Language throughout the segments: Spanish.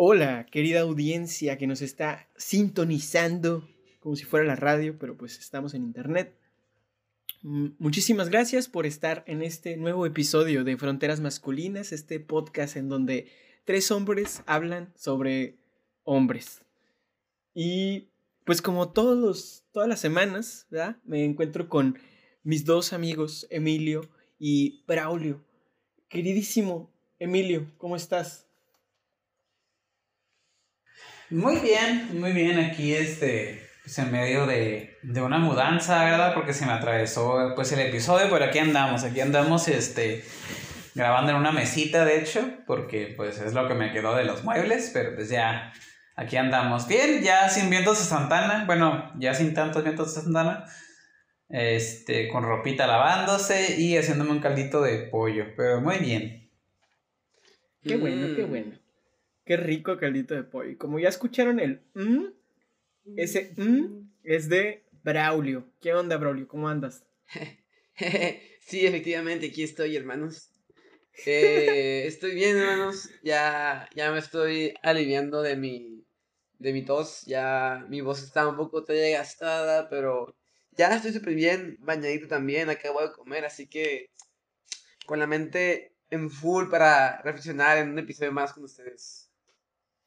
Hola, querida audiencia que nos está sintonizando como si fuera la radio, pero pues estamos en internet. Muchísimas gracias por estar en este nuevo episodio de Fronteras Masculinas, este podcast en donde tres hombres hablan sobre hombres. Y pues como todos los, todas las semanas, ¿verdad? Me encuentro con mis dos amigos, Emilio y Braulio. Queridísimo Emilio, ¿cómo estás? Muy bien, muy bien. Aquí este, pues en medio de, de, una mudanza, ¿verdad? Porque se me atravesó pues el episodio, pero aquí andamos, aquí andamos este, grabando en una mesita, de hecho, porque pues es lo que me quedó de los muebles, pero pues ya, aquí andamos. Bien, ya sin vientos de Santana, bueno, ya sin tantos vientos de Santana, este, con ropita lavándose y haciéndome un caldito de pollo, pero muy bien. Qué bueno, qué bueno. Qué rico caldito de pollo. Como ya escucharon el mm, ese mm es de Braulio. ¿Qué onda, Braulio? ¿Cómo andas? sí, efectivamente, aquí estoy, hermanos. Eh, estoy bien, hermanos. Ya, ya me estoy aliviando de mi, de mi tos. Ya mi voz está un poco todavía gastada, pero ya estoy súper bien. Bañadito también. Acabo de comer, así que con la mente en full para reflexionar en un episodio más con ustedes.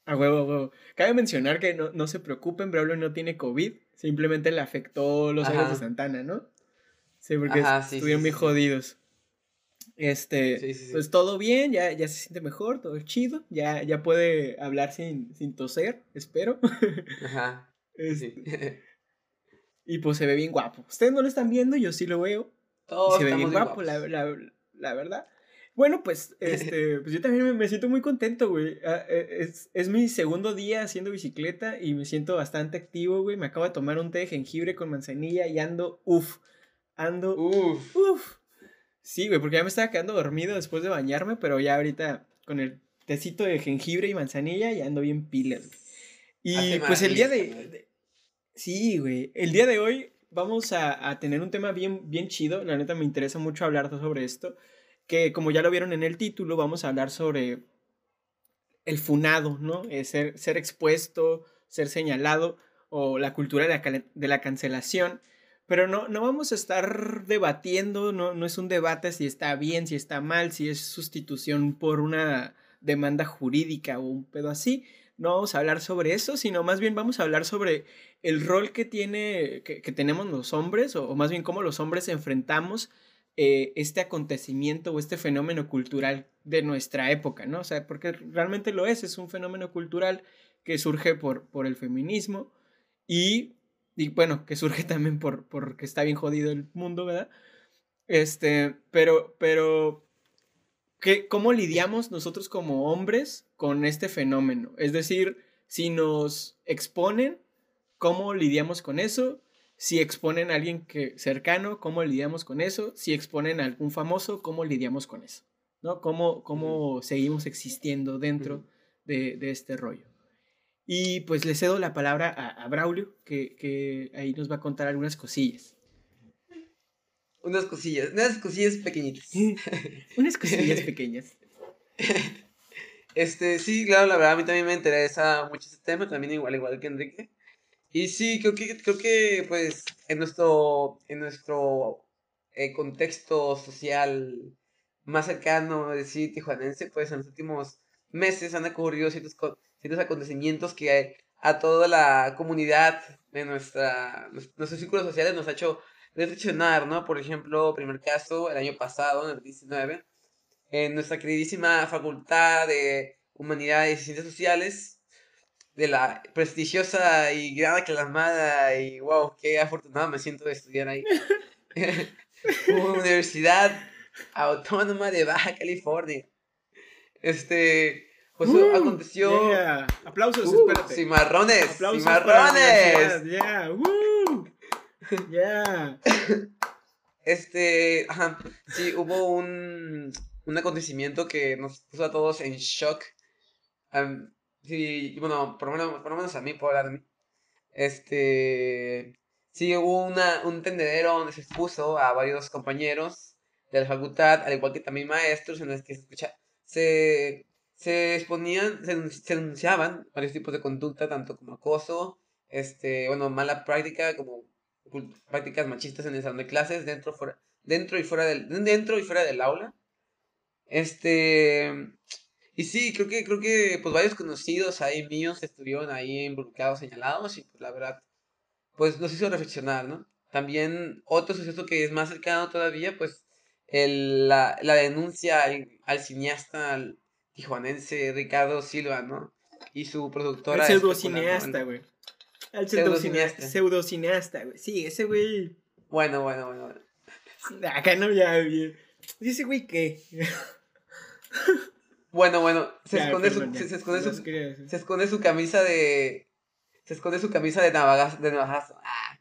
A huevo, a huevo. Cabe mencionar que no, no se preocupen, Braulio no tiene COVID, simplemente le afectó los años de Santana, ¿no? Sí, porque estuvieron bien jodidos. Este, pues todo bien, ya, ya se siente mejor, todo chido, ya, ya puede hablar sin, sin toser, espero. Ajá. Este, y pues se ve bien guapo. Ustedes no lo están viendo, yo sí lo veo. se ve bien guapo, la, la, la verdad. Bueno, pues, este, pues yo también me, siento muy contento, güey. Ah, e, es, es, mi segundo día haciendo bicicleta y me siento bastante activo, güey. Me acabo de tomar un té de jengibre con manzanilla y ando, uff, ando, uff, uff. Sí, güey, porque ya me estaba quedando dormido después de bañarme, pero ya ahorita con el tecito de jengibre y manzanilla ya ando bien pilas. Y pues el día de, Sí, güey. El día de hoy vamos a, a tener un tema bien, bien chido. La neta me interesa mucho hablar sobre esto que como ya lo vieron en el título, vamos a hablar sobre el funado, ¿no? Eh, ser, ser expuesto, ser señalado o la cultura de la, cancelación. Pero no, no vamos a estar debatiendo, no, no es un debate si está bien, si está mal, si es sustitución por una demanda jurídica o un pedo así. No vamos a hablar sobre eso, sino más bien vamos a hablar sobre el rol que tiene, que, tenemos los hombres, o, o, más bien cómo los hombres enfrentamos eh, este acontecimiento o este fenómeno cultural de nuestra época, ¿no? O sea, porque realmente lo es, es un fenómeno cultural que surge por, por el feminismo y, y, bueno, que surge también por porque está bien jodido el mundo, ¿verdad? Este, pero, pero, ¿qué, ¿cómo lidiamos nosotros como hombres con este fenómeno? Es decir, si nos exponen, ¿cómo lidiamos con eso? Si exponen a alguien que, cercano, ¿cómo lidiamos con eso? Si exponen a algún famoso, ¿cómo lidiamos con eso? ¿No? ¿Cómo, cómo seguimos existiendo dentro de, de, este rollo? Y pues le cedo la palabra a, Braulio, que, que, ahí nos va a contar algunas cosillas. Unas cosillas, unas cosillas pequeñitas. unas cosillas pequeñas. Este, sí, claro, la verdad a mí también me interesa mucho este tema, también igual, igual que Enrique. Y sí, creo que, creo que pues en nuestro, en nuestro eh, contexto social más cercano, decir, tijuanense, pues en los últimos meses han ocurrido ciertos, ciertos acontecimientos que a toda la comunidad de nuestra, nuestros círculos sociales nos ha hecho reflexionar, ¿no? Por ejemplo, primer caso, el año pasado, en el 19, en nuestra queridísima Facultad de Humanidades y Ciencias Sociales, de la prestigiosa y gran aclamada y wow, qué afortunado me siento de estudiar ahí. Universidad Autónoma de Baja California. Este, pues uh, aconteció. Aplausos, uh, espérate. Cimarrones. Aplausos cimarrones. Yeah, Yeah. Este, ajá, sí, hubo un, un acontecimiento que nos puso a todos en shock. Sí, bueno, por lo menos, por lo menos a mí, por hablar de mí. Este. Sí, hubo una, un tendedero donde se expuso a varios compañeros de la facultad, al igual que también maestros, en los que se escucha. Se, se exponían, se, denunciaban varios tipos de conducta, tanto como acoso, este, bueno, mala práctica, como prácticas machistas en el salón de clases, dentro, fuera, dentro y fuera del, dentro y fuera del aula. Este, y sí, creo que, creo que, pues varios conocidos ahí míos estuvieron ahí involucrados, señalados, y pues la verdad, pues nos hizo reflexionar, ¿no? También otro suceso que es más cercano todavía, pues el, la, la denuncia al, cineasta tijuanense Ricardo Silva, ¿no? Y su productora. El pseudocineasta, güey. El pseudocineasta. Pseudocineasta, güey. Sí, ese güey. Bueno, bueno, bueno, bueno. Acá no ya, güey. Ese güey qué. Bueno, bueno, se esconde, su, se, esconde su, se esconde su camisa de. Se esconde su camisa de navajas, de navajazo. Ah.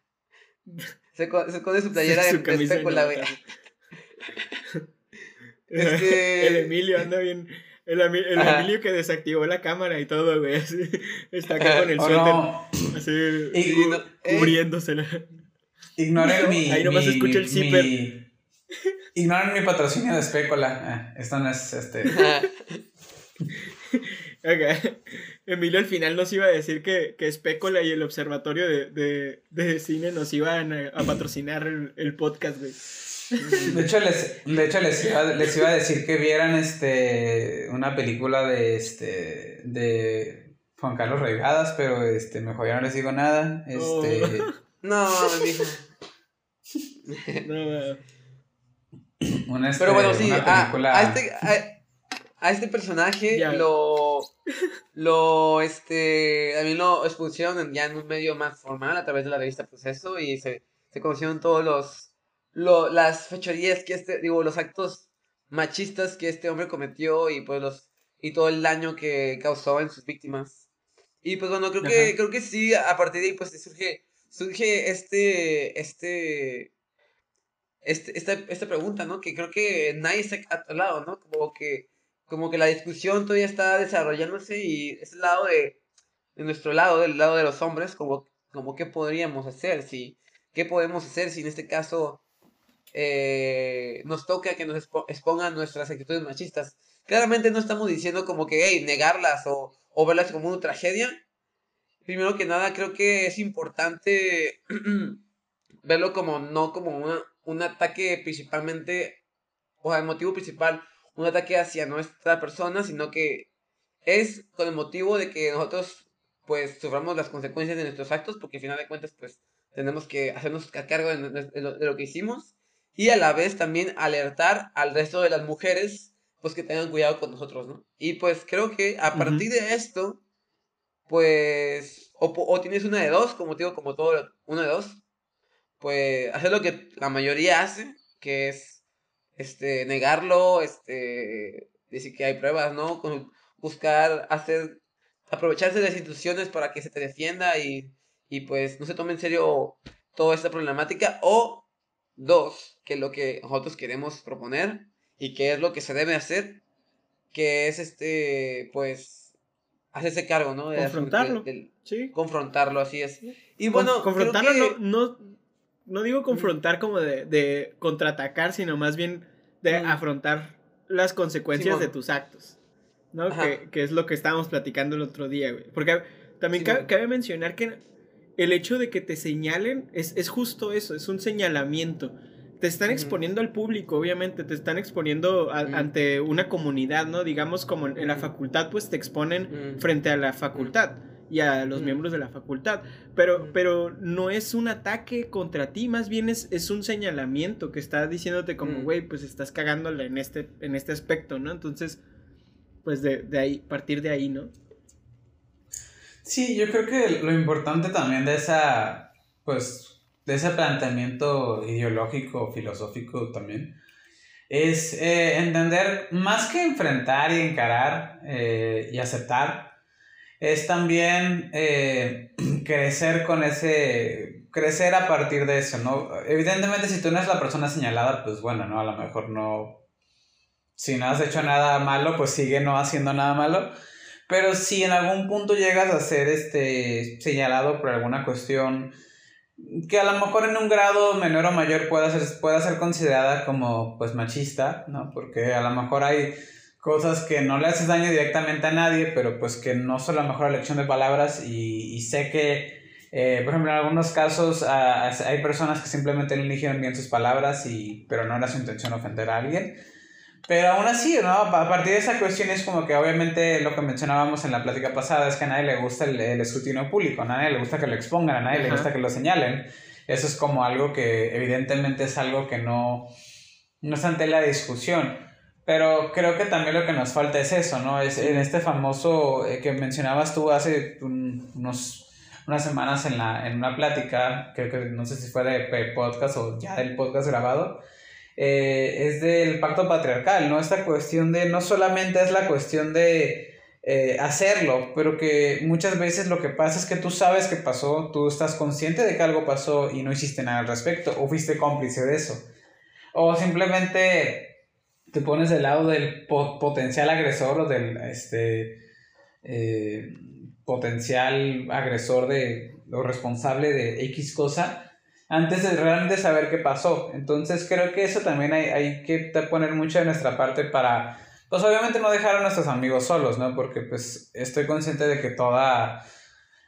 Se, esconde su playera de, de güey. El Emilio anda bien. El, el Emilio que desactivó la cámara y todo, güey. está acá con el oh, suéter. Así, y, cubriéndosela. Ignoren mi. Ahí nomás mi, escucha el zipper. Mi, ignoren mi patrocinio de espécula. Eh, esto no es este. okay. Emilio al final nos iba a decir que, que Espécola y el Observatorio de, de, de Cine nos iban a, patrocinar el, el, podcast, güey. De hecho, les, de hecho les, iba, les iba a decir que vieran este una película de este de Juan Carlos Reigadas, pero este mejor ya no les digo nada. Este oh. No, mijo. no, una, este, pero bueno, sí, película... a, este, a este personaje lo, lo, este, también lo expusieron ya en un medio más formal a través de la revista Proceso y se, se conocieron todos los, lo, las fechorías que este, digo, los actos machistas que este hombre cometió y pues los, y todo el daño que causó en sus víctimas. Y pues bueno, creo que, creo que sí, a partir de ahí pues surge, surge este, este, este, esta, esta pregunta, ¿no? Que creo que nadie se ha lado, ¿no? Como que como que la discusión todavía está desarrollándose y es el lado de, de nuestro lado, del lado de los hombres, como, como qué podríamos hacer, si, qué podemos hacer si en este caso eh, nos toca que nos expongan nuestras actitudes machistas. Claramente no estamos diciendo como que, hey, negarlas o, o verlas como una tragedia. Primero que nada, creo que es importante verlo como no como una, un ataque principalmente, o el motivo principal un ataque hacia nuestra persona, sino que es con el motivo de que nosotros pues suframos las consecuencias de nuestros actos, porque al final de cuentas pues tenemos que hacernos cargo de, lo, que hicimos y a la vez también alertar al resto de las mujeres pues que tengan cuidado con nosotros, ¿no? Y pues creo que a partir de esto, pues, o, o, tienes una de dos, como digo, como todo, una de dos, pues hacer lo que la mayoría hace, que es este, negarlo, este, decir que hay pruebas, ¿no? buscar hacer, aprovecharse de las instituciones para que se te defienda y, y pues no se tome en serio toda esta problemática. O dos, que lo que nosotros queremos proponer y que es lo que se debe hacer, que es este, pues, hacerse cargo, ¿no? confrontarlo. sí. Confrontarlo, así es. Y bueno, confrontarlo no, no, digo confrontar como de, de contraatacar, sino más bien de afrontar las consecuencias de tus actos. ¿No? Que, es lo que estábamos platicando el otro día, güey. Porque también cabe, mencionar que el hecho de que te señalen es, es justo eso, es un señalamiento. Te están exponiendo al público, obviamente, te están exponiendo ante una comunidad, ¿no? Digamos como en, la facultad, pues te exponen frente a la facultad y a los miembros de la facultad. Pero, pero no es un ataque contra ti, más bien es, es un señalamiento que está diciéndote como, güey, pues estás cagándola en este, en este aspecto, ¿no? Entonces, pues de, de, ahí, partir de ahí, ¿no? Sí, yo creo que lo importante también de esa, pues, de ese planteamiento ideológico, filosófico también, es eh, entender, más que enfrentar y encarar eh, y aceptar, es también eh, crecer con ese, crecer a partir de eso, ¿no? Evidentemente si tú no eres la persona señalada, pues bueno, ¿no? A lo mejor no, si no has hecho nada malo, pues sigue no haciendo nada malo. Pero si en algún punto llegas a ser este, señalado por alguna cuestión que a lo mejor en un grado menor o mayor pueda ser, pueda ser considerada como pues machista, ¿no? Porque a lo mejor hay cosas que no le haces daño directamente a nadie, pero pues que no son la mejor elección de palabras y, sé que, eh, por ejemplo, en algunos casos hay personas que simplemente no eligieron bien sus palabras, y, pero no era su intención ofender a alguien. Pero aún así, ¿no? A partir de esa cuestión es como que obviamente lo que mencionábamos en la plática pasada es que a nadie le gusta el, escrutinio público, a nadie le gusta que lo expongan, a nadie le gusta que lo señalen. Eso es como algo que evidentemente es algo que no, no está ante la discusión. Pero creo que también lo que nos falta es eso, ¿no? Es en este famoso eh, que mencionabas tú hace unos, unas semanas en, la, en una plática, creo que no sé si fue de podcast o ya del podcast grabado, eh, es del pacto patriarcal, ¿no? Esta cuestión de no solamente es la cuestión de eh, hacerlo, pero que muchas veces lo que pasa es que tú sabes que pasó, tú estás consciente de que algo pasó y no hiciste nada al respecto, o fuiste cómplice de eso. O simplemente te pones del lado del potencial agresor o del este, eh, potencial agresor de, o responsable de X cosa antes de realmente saber qué pasó. Entonces creo que eso también hay, hay que poner mucho de nuestra parte para, pues obviamente no dejar a nuestros amigos solos, ¿no? Porque pues estoy consciente de que toda,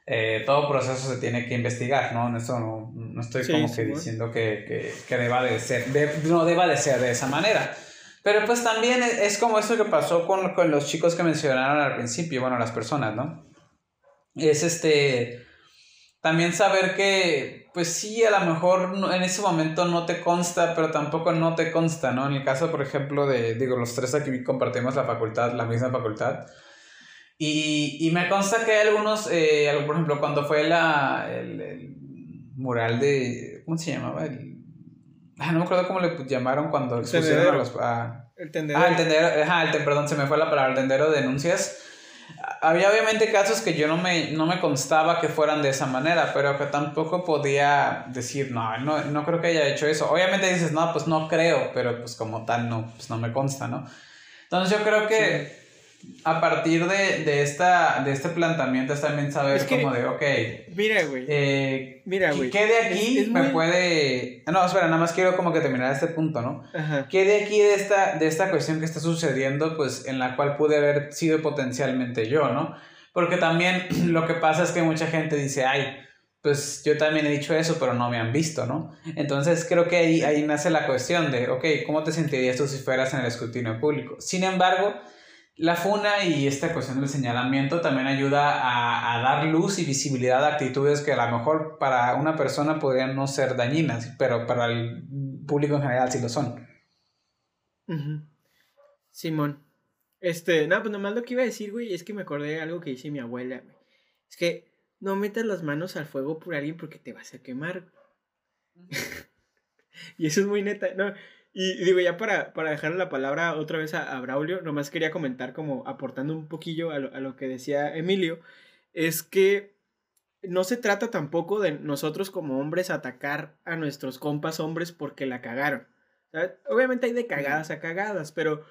eh, todo proceso se tiene que investigar, ¿no? Eso no, no estoy como que diciendo que, que, que, deba de ser, no deba de ser de esa manera. Pero pues también es como eso que pasó con, con los chicos que mencionaron al principio, bueno, las personas, ¿no? Es este también saber que, pues sí, a lo mejor en ese momento no te consta, pero tampoco no te consta, ¿no? En el caso, por ejemplo, de, digo, los tres aquí compartimos la facultad, la misma facultad. Y, y me consta que hay algunos, eh, por ejemplo, cuando fue la, el, mural de, ¿cómo se llamaba? El, no me acuerdo cómo le llamaron cuando expusieron a los... el tendero. Ah, el tendero, ajá, el, perdón, se me fue la palabra, el tendero de denuncias había obviamente casos que yo no me, no me constaba que fueran de esa manera, pero que tampoco podía decir, no, no, no creo que haya hecho eso. Obviamente dices, no, pues no creo, pero pues como tal no, pues no me consta, ¿no? Entonces yo creo que a partir de, de, esta, de este planteamiento es también saber como de, ok. Mira, güey. Eh, mira, güey. ¿Qué de aquí me puede... No, espera, nada más quiero como que terminar este punto, ¿no? Ajá. ¿Qué de aquí de esta, de esta cuestión que está sucediendo, pues en la cual pude haber sido potencialmente yo, ¿no? Porque también lo que pasa es que mucha gente dice, ay, pues yo también he dicho eso, pero no me han visto, ¿no? Entonces creo que ahí, ahí nace la cuestión de, ok, ¿cómo te sentirías tú si fueras en el escrutinio público? Sin embargo la FUNA y esta cuestión del señalamiento también ayuda a, dar luz y visibilidad a actitudes que a lo mejor para una persona podrían no ser dañinas, pero para el público en general sí lo son. Simón. Este, no, pues nomás lo que iba a decir, güey, es que me acordé de algo que dice mi abuela, güey. Es que no metas las manos al fuego por alguien porque te vas a quemar. y eso es muy neta. No, y digo, ya para, para dejarle la palabra otra vez a, Braulio, nomás quería comentar como aportando un poquillo a lo, a lo que decía Emilio, es que no se trata tampoco de nosotros como hombres atacar a nuestros compas hombres porque la cagaron. Obviamente hay de cagadas a cagadas, pero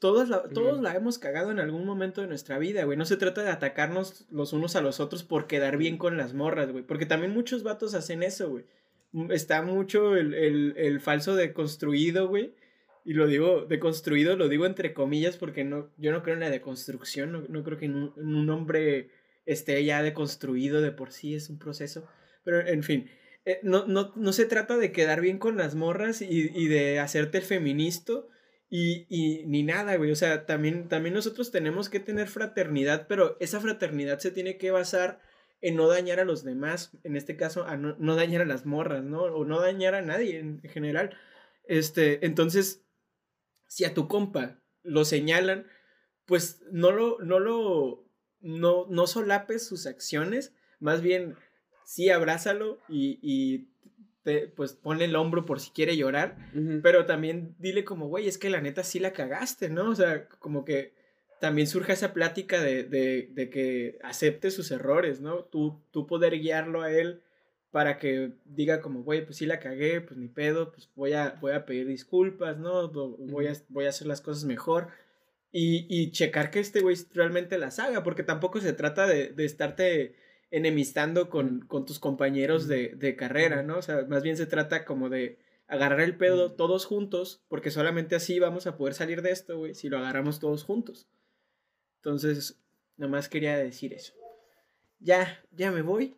todos la, todos la hemos cagado en algún momento de nuestra vida, güey. No se trata de atacarnos los unos a los otros por quedar bien con las morras, güey. Porque también muchos vatos hacen eso, güey está mucho el, el, el falso deconstruido, güey. Y lo digo, deconstruido, lo digo entre comillas porque no, yo no creo en la deconstrucción, no, no creo que en un, hombre esté ya deconstruido de por sí, es un proceso. Pero en fin, eh, no, no, no, se trata de quedar bien con las morras y, y de hacerte el feminista y, y, ni nada, güey. O sea, también, también nosotros tenemos que tener fraternidad, pero esa fraternidad se tiene que basar en no dañar a los demás, en este caso, a no, dañar a las morras, ¿no? O no dañar a nadie en general. Este, entonces, si a tu compa lo señalan, pues no lo, no lo, no, no solapes sus acciones, más bien sí abrázalo y, y te, pues ponle el hombro por si quiere llorar, pero también dile como, güey, es que la neta sí la cagaste, ¿no? O sea, como que también surge esa plática de, de, de, que acepte sus errores, ¿no? Tú, tú poder guiarlo a él para que diga como, güey, pues sí la cagué, pues ni pedo, pues voy a, voy a pedir disculpas, ¿no? Voy a, voy a hacer las cosas mejor. Y, y checar que este güey realmente las haga, porque tampoco se trata de, de estarte enemistando con, con tus compañeros de, de, carrera, ¿no? O sea, más bien se trata como de agarrar el pedo todos juntos, porque solamente así vamos a poder salir de esto, güey, si lo agarramos todos juntos. Entonces, nada más quería decir eso. Ya, ya me voy.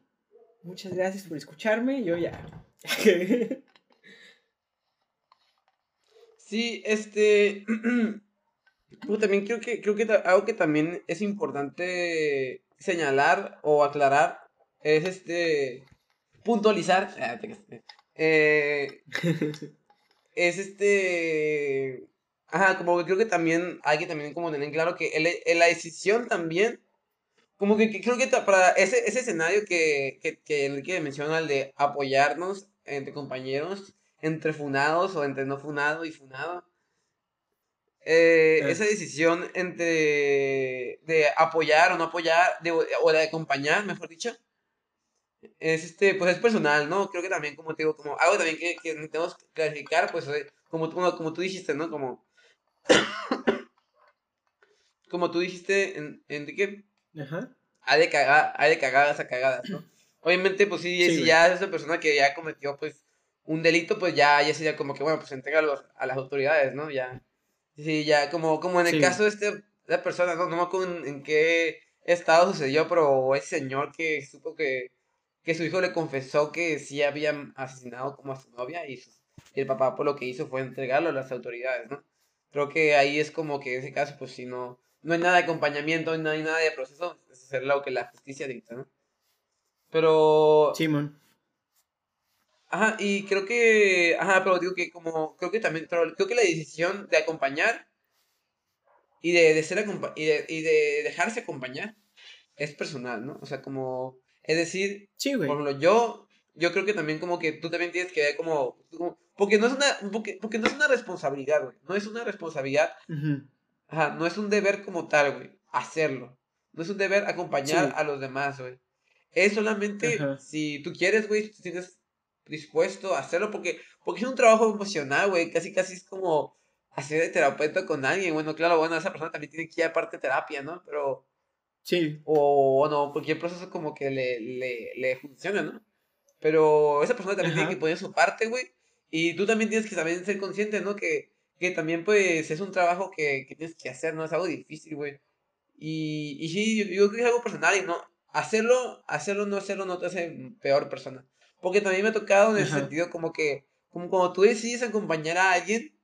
Muchas gracias por escucharme. Yo ya. sí, este. también creo que, creo que algo que también es importante señalar o aclarar es este. puntualizar. Eh, es este. Ajá, como que creo que también hay que también como tener claro que el, la decisión también. Como que, creo que para ese, ese escenario que, que, que Enrique menciona, el de apoyarnos entre compañeros, entre funados o entre no funado y funado. Eh, esa decisión entre de apoyar o no apoyar, de, o de acompañar, mejor dicho, es este, pues es personal, ¿no? Creo que también, como te digo, como algo también que, que necesitamos clarificar, pues como, como, como tú dijiste, ¿no? Como, como tú dijiste, en, Enrique, Ajá. hay de, cagar, hay de cagadas a cagadas, ¿no? Obviamente, pues sí, si ya es una persona que ya cometió, pues, un delito, pues ya, ya sería como que, bueno, pues entrega a las autoridades, ¿no? Ya, sí, ya, como, como en el caso de este, la persona, ¿no? No me acuerdo en, en qué estado sucedió, pero ese señor que supo que que su hijo le confesó que sí habían asesinado como a su novia y, el papá por lo que hizo fue entregarlo a las autoridades, ¿no? Creo que ahí es como que en ese caso, pues si no, no hay nada de acompañamiento, no hay nada de proceso, es hacer lo que la justicia dicta, ¿no? Pero... Simón. Ajá, y creo que, ajá, pero digo que como, creo que también, creo que la decisión de acompañar y de, de ser y de, y de dejarse acompañar es personal, ¿no? O sea, como es decir, por ejemplo, yo, yo creo que también como que tú también tienes que ver como, porque no es una, porque, porque, no es una responsabilidad, güey, no es una responsabilidad, ajá, no es un deber como tal, güey, hacerlo, no es un deber acompañar a los demás, güey, es solamente si tú quieres, güey, si tienes dispuesto a hacerlo, porque, porque es un trabajo emocional, güey, casi casi es como hacer de terapeuta con alguien, bueno, claro, bueno, esa persona también tiene que ir aparte de terapia, ¿no? Pero Sí. O, no, cualquier proceso como que le, le, le funciona, ¿no? Pero esa persona también tiene que poner su parte, güey. Y tú también tienes que también ser consciente, ¿no? Que, que también, pues, es un trabajo que, que tienes que hacer, ¿no? Es algo difícil, güey. Y, y sí, yo, creo que es algo personal y no. Hacerlo, hacerlo, no hacerlo, no te hace peor persona. Porque también me ha tocado en el sentido como que, como cuando tú decides acompañar a alguien,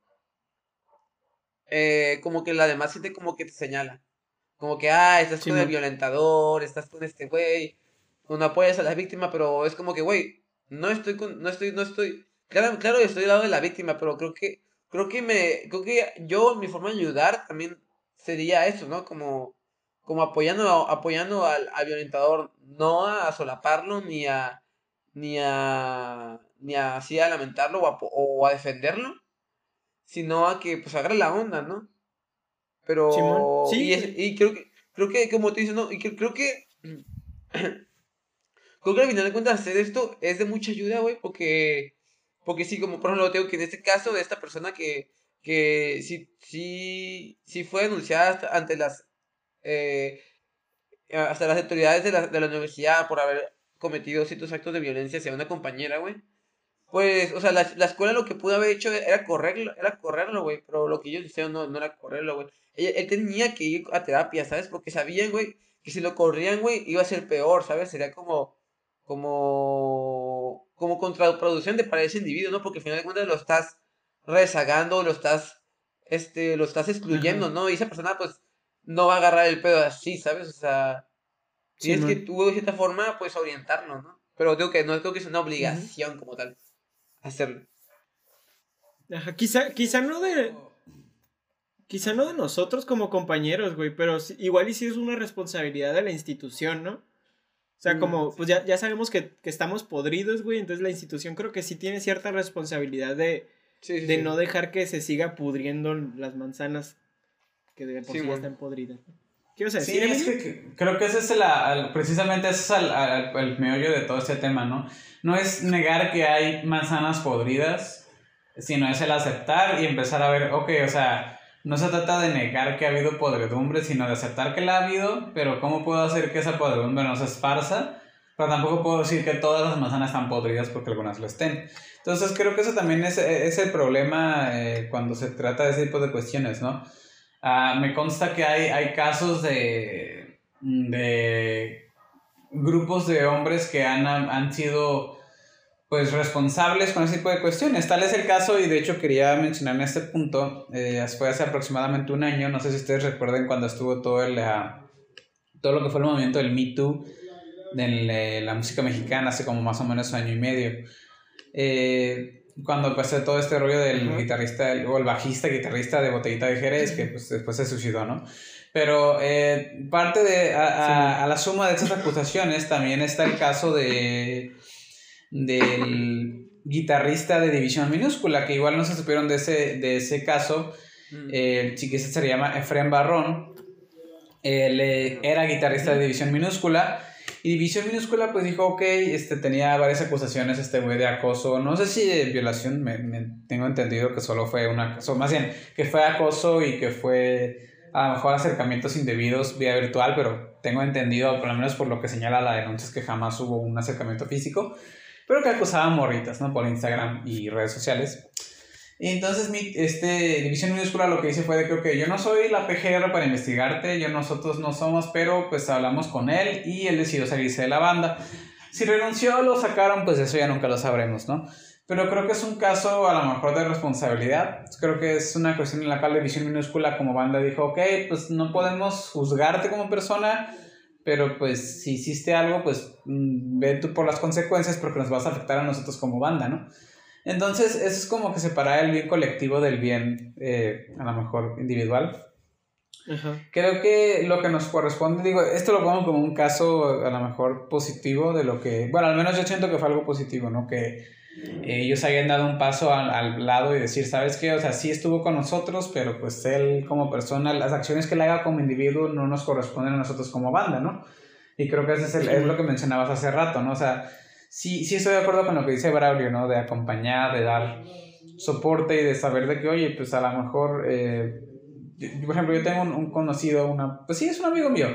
eh, como que la demás gente como que te señala. Como que, ah, estás con el violentador, estás con este güey, no apoyas a la víctima, pero es como que, güey, no estoy con, no estoy, no estoy, claro, claro, estoy al lado de la víctima, pero creo que, creo que me, creo que yo, mi forma de ayudar también sería eso, ¿no? Como, como apoyando, apoyando al, violentador, no a solaparlo, ni a, ni a, ni a así a lamentarlo o a, o a defenderlo, sino a que, pues, agarre la onda, ¿no? Pero. Sí. Y, creo que, creo que, como te dices, ¿no? Y creo que. creo que al final de cuentas hacer esto es de mucha ayuda, güey, porque. Porque sí, como por ejemplo, tengo que en este caso de esta persona que. Que sí, sí, sí fue denunciada ante las. Eh, hasta las autoridades de la, de la universidad por haber cometido ciertos actos de violencia hacia una compañera, güey. Pues, o sea, la, la, escuela lo que pudo haber hecho era correrlo, era correrlo, güey, pero lo que ellos hicieron no, no era correrlo, güey. Él, tenía que ir a terapia, ¿sabes? Porque sabían, güey, que si lo corrían, güey, iba a ser peor, ¿sabes? Sería como, como, como contraproducente para ese individuo, ¿no? Porque al final de cuentas lo estás rezagando, lo estás, este, lo estás excluyendo, ¿no? Y esa persona, pues, no va a agarrar el pedo así, ¿sabes? O sea, tienes que tú, de cierta forma, pues, orientarlo, ¿no? Pero digo que no creo que es una obligación como tal hacerlo. quizá, quizá no de. Quizá no de nosotros como compañeros, güey, pero igual y sí es una responsabilidad de la institución, ¿no? O sea, mm, como, pues ya, ya sabemos que, estamos podridos, güey, entonces la institución creo que sí tiene cierta responsabilidad de, de no dejar que se siga pudriendo las manzanas que de por sí, ya están podridas. ¿Qué vas a decir? Sí, es que, creo que ese es el, precisamente ese es el, el, meollo de todo este tema, ¿no? No es negar que hay manzanas podridas, sino es el aceptar y empezar a ver, ok, o sea, no se trata de negar que ha habido podredumbre, sino de aceptar que la ha habido, pero ¿cómo puedo hacer que esa podredumbre no se esparza Pero tampoco puedo decir que todas las manzanas están podridas porque algunas lo estén. Entonces creo que eso también es, es el problema eh, cuando se trata de ese tipo de cuestiones, ¿no? Ah, me consta que hay, hay casos de, de grupos de hombres que han, han sido pues responsables con ese tipo de cuestiones. Tal es el caso y de hecho quería mencionar en este punto, eh, fue hace aproximadamente un año, no sé si ustedes recuerden cuando estuvo todo, el, todo lo que fue el movimiento del Me Too de la música mexicana hace como más o menos un año y medio. Eh, cuando pasó todo este rollo del guitarrista, o el bajista guitarrista de Botellita de Jerez, que pues, después se suicidó, ¿no? Pero eh, parte de, a, a, la suma de esas acusaciones también está el caso de del guitarrista de División Minúscula, que igual no se supieron de ese, de ese caso. Mm. el chiquito se llama Efraín Barrón. Él eh, era guitarrista de División Minúscula. Y División Minúscula pues dijo, ok, este, tenía varias acusaciones este güey de acoso. No sé si de violación, me, tengo entendido que solo fue una... O más bien, que fue acoso y que fue a lo mejor acercamientos indebidos vía virtual, pero tengo entendido, por lo menos por lo que señala la denuncia, es que jamás hubo un acercamiento físico pero que acusaban morritas, ¿no? Por Instagram y redes sociales. Y entonces mi, este, División Minúscula lo que dice fue de que, que yo no soy la PGR para investigarte, yo nosotros no somos, pero pues hablamos con él y él decidió salirse de la banda. Si renunció o lo sacaron, pues eso ya nunca lo sabremos, ¿no? Pero creo que es un caso a lo mejor de responsabilidad. Creo que es una cuestión en la cual División Minúscula como banda dijo, ok, pues no podemos juzgarte como persona, pero pues si hiciste algo, pues mm, ve tú por las consecuencias porque nos vas a afectar a nosotros como banda, ¿no? Entonces, eso es como que separar el bien colectivo del bien, eh, a lo mejor, individual. Creo que lo que nos corresponde, digo, esto lo pongo como un caso a lo mejor positivo de lo que, bueno, al menos yo siento que fue algo positivo, ¿no? Que ellos hayan dado un paso al, lado y decir, ¿sabes qué? O sea, sí estuvo con nosotros, pero pues él como persona, las acciones que él haga como individuo no nos corresponden a nosotros como banda, ¿no? Y creo que eso es, es lo que mencionabas hace rato, ¿no? O sea, sí, sí estoy de acuerdo con lo que dice Braulio, ¿no? De acompañar, de dar soporte y de saber de que, oye, pues a lo mejor, eh, por ejemplo, yo tengo un, un, conocido, una, pues sí, es un amigo mío,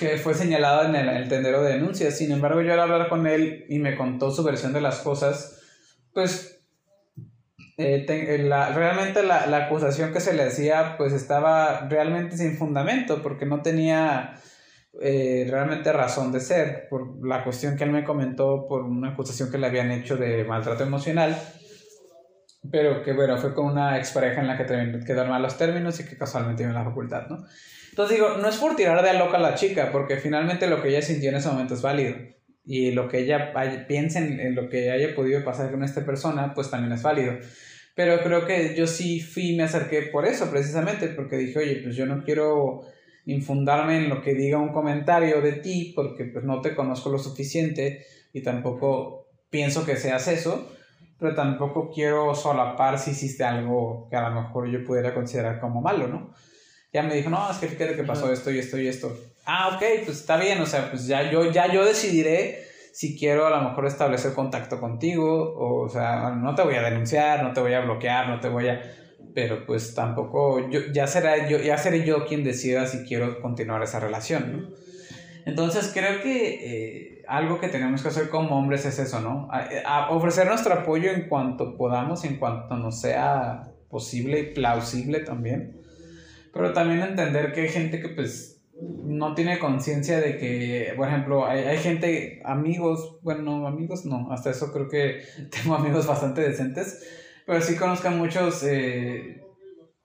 que fue señalado en el, tendero de denuncias. Sin embargo, yo al hablar con él y me contó su versión de las cosas, pues eh, eh, la, realmente la, la, acusación que se le hacía pues estaba realmente sin fundamento porque no tenía eh, realmente razón de ser por la cuestión que él me comentó por una acusación que le habían hecho de maltrato emocional pero que bueno fue con una expareja en la que quedaron malos términos y que casualmente iba en la facultad ¿no? Entonces digo, no es por tirar de loca a la chica, porque finalmente lo que ella sintió en ese momento es válido. Y lo que ella piense en, lo que haya podido pasar con esta persona, pues también es válido. Pero creo que yo sí fui, me acerqué por eso, precisamente, porque dije, oye, pues yo no quiero infundarme en lo que diga un comentario de ti, porque pues no te conozco lo suficiente y tampoco pienso que seas eso, pero tampoco quiero solapar si hiciste algo que a lo mejor yo pudiera considerar como malo, ¿no? Ya me dijo, no, es que fíjate que pasó esto y esto y esto. Ah, ok, pues está bien, o sea, pues ya yo, ya yo decidiré si quiero a lo mejor establecer contacto contigo, o, o sea, no te voy a denunciar, no te voy a bloquear, no te voy a... Pero pues tampoco, yo, ya, será yo, ya seré yo quien decida si quiero continuar esa relación, ¿no? Entonces creo que eh, algo que tenemos que hacer como hombres es eso, ¿no? a ofrecer nuestro apoyo en cuanto podamos, en cuanto nos sea posible y plausible también pero también entender que hay gente que pues no tiene conciencia de que, por ejemplo, hay, hay, gente, amigos, bueno, no, amigos no, hasta eso creo que tengo amigos bastante decentes, pero sí conozco muchos eh,